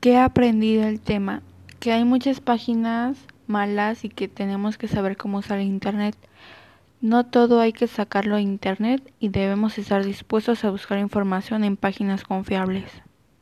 ¿Qué he aprendido del tema? Que hay muchas páginas malas y que tenemos que saber cómo usar Internet. No todo hay que sacarlo a Internet y debemos estar dispuestos a buscar información en páginas confiables.